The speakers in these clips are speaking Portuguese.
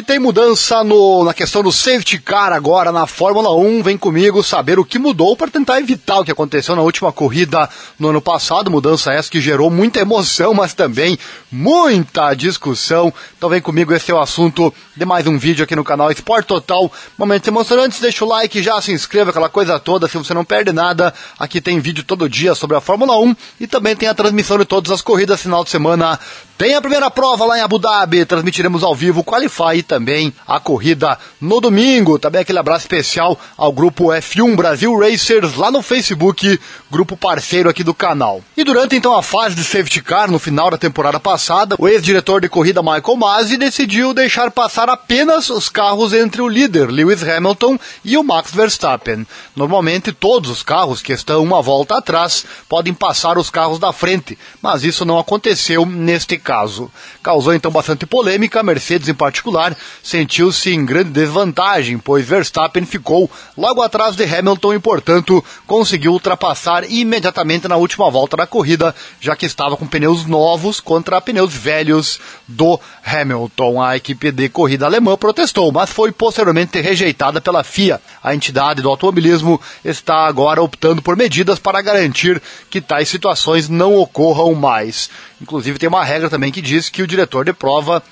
E tem mudança no, na questão do safety car agora na Fórmula 1. Vem comigo saber o que mudou para tentar evitar o que aconteceu na última corrida no ano passado. Mudança essa que gerou muita emoção, mas também muita discussão. Então vem comigo, esse é o assunto de mais um vídeo aqui no canal Esporte Total. Momentos emocionantes, deixa o like, já se inscreva, aquela coisa toda, se você não perde nada. Aqui tem vídeo todo dia sobre a Fórmula 1 e também tem a transmissão de todas as corridas final de semana tem a primeira prova lá em Abu Dhabi, transmitiremos ao vivo o Qualify e também a corrida no domingo. Também aquele abraço especial ao grupo F1 Brasil Racers lá no Facebook, grupo parceiro aqui do canal. E durante então a fase de safety car no final da temporada passada, o ex-diretor de corrida Michael Masi decidiu deixar passar apenas os carros entre o líder Lewis Hamilton e o Max Verstappen. Normalmente todos os carros que estão uma volta atrás podem passar os carros da frente, mas isso não aconteceu neste caso caso. Causou então bastante polêmica, a Mercedes em particular sentiu-se em grande desvantagem, pois Verstappen ficou logo atrás de Hamilton e, portanto, conseguiu ultrapassar imediatamente na última volta da corrida, já que estava com pneus novos contra pneus velhos do Hamilton. A equipe de corrida alemã protestou, mas foi posteriormente rejeitada pela FIA. A entidade do automobilismo está agora optando por medidas para garantir que tais situações não ocorram mais. Inclusive tem uma regra também que diz que o diretor de prova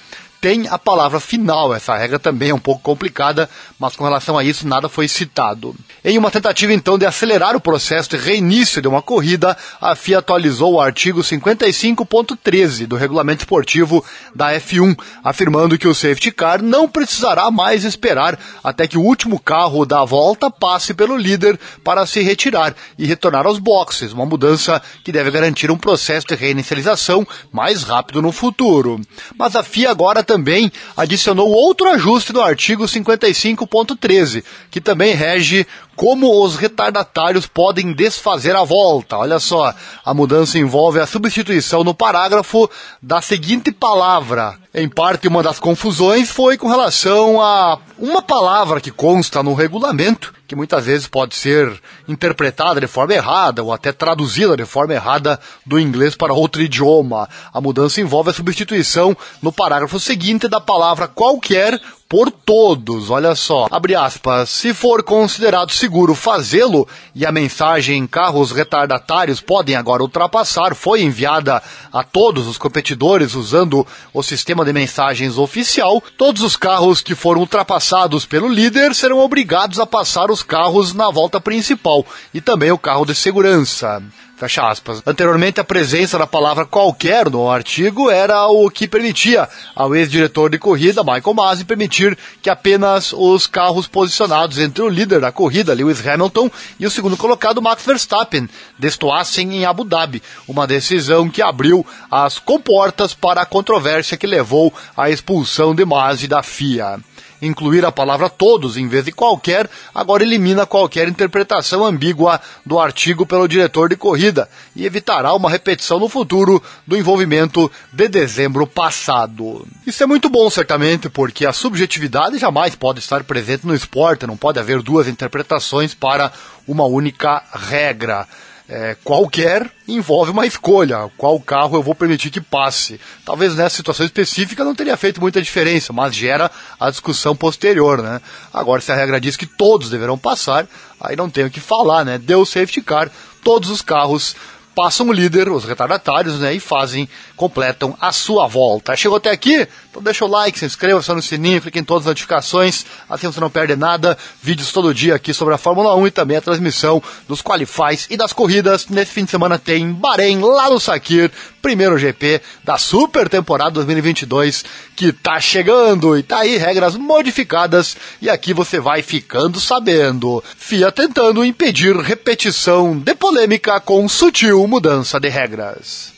tem a palavra final. Essa regra também é um pouco complicada, mas com relação a isso nada foi citado. Em uma tentativa então de acelerar o processo de reinício de uma corrida, a FIA atualizou o artigo 55.13 do regulamento esportivo da F1, afirmando que o safety car não precisará mais esperar até que o último carro da volta passe pelo líder para se retirar e retornar aos boxes, uma mudança que deve garantir um processo de reinicialização mais rápido no futuro. Mas a FIA agora também adicionou outro ajuste no artigo 55.13, que também rege como os retardatários podem desfazer a volta. Olha só, a mudança envolve a substituição no parágrafo da seguinte palavra. Em parte, uma das confusões foi com relação a uma palavra que consta no regulamento, que muitas vezes pode ser interpretada de forma errada ou até traduzida de forma errada do inglês para outro idioma. A mudança envolve a substituição no parágrafo seguinte da palavra qualquer por todos. Olha só, abre aspas. Se for considerado seguro fazê-lo e a mensagem carros retardatários podem agora ultrapassar foi enviada a todos os competidores usando o sistema de mensagens oficial, todos os carros que foram ultrapassados pelo líder serão obrigados a passar os carros na volta principal e também o carro de segurança. Fecha aspas. Anteriormente, a presença da palavra qualquer no artigo era o que permitia ao ex-diretor de corrida, Michael Masi, permitir que apenas os carros posicionados entre o líder da corrida, Lewis Hamilton, e o segundo colocado, Max Verstappen, destoassem em Abu Dhabi. Uma decisão que abriu as comportas para a controvérsia que levou à expulsão de Masi da FIA incluir a palavra todos em vez de qualquer, agora elimina qualquer interpretação ambígua do artigo pelo diretor de corrida e evitará uma repetição no futuro do envolvimento de dezembro passado. Isso é muito bom, certamente, porque a subjetividade jamais pode estar presente no esporte, não pode haver duas interpretações para uma única regra é, qualquer envolve uma escolha. Qual carro eu vou permitir que passe? Talvez nessa situação específica não teria feito muita diferença, mas gera a discussão posterior, né? Agora, se a regra diz que todos deverão passar, aí não tenho o que falar, né? Deu safety car, todos os carros passam o líder, os retardatários, né, e fazem, completam a sua volta. Chegou até aqui? Então deixa o like, se inscreva, só no sininho, clique em todas as notificações, assim você não perde nada. Vídeos todo dia aqui sobre a Fórmula 1 e também a transmissão dos qualifies e das corridas. Nesse fim de semana tem Bahrein, lá no Sakir, primeiro GP da super temporada 2022 que tá chegando e tá aí regras modificadas e aqui você vai ficando sabendo. FIA tentando impedir repetição de polêmica com sutil mudança de regras.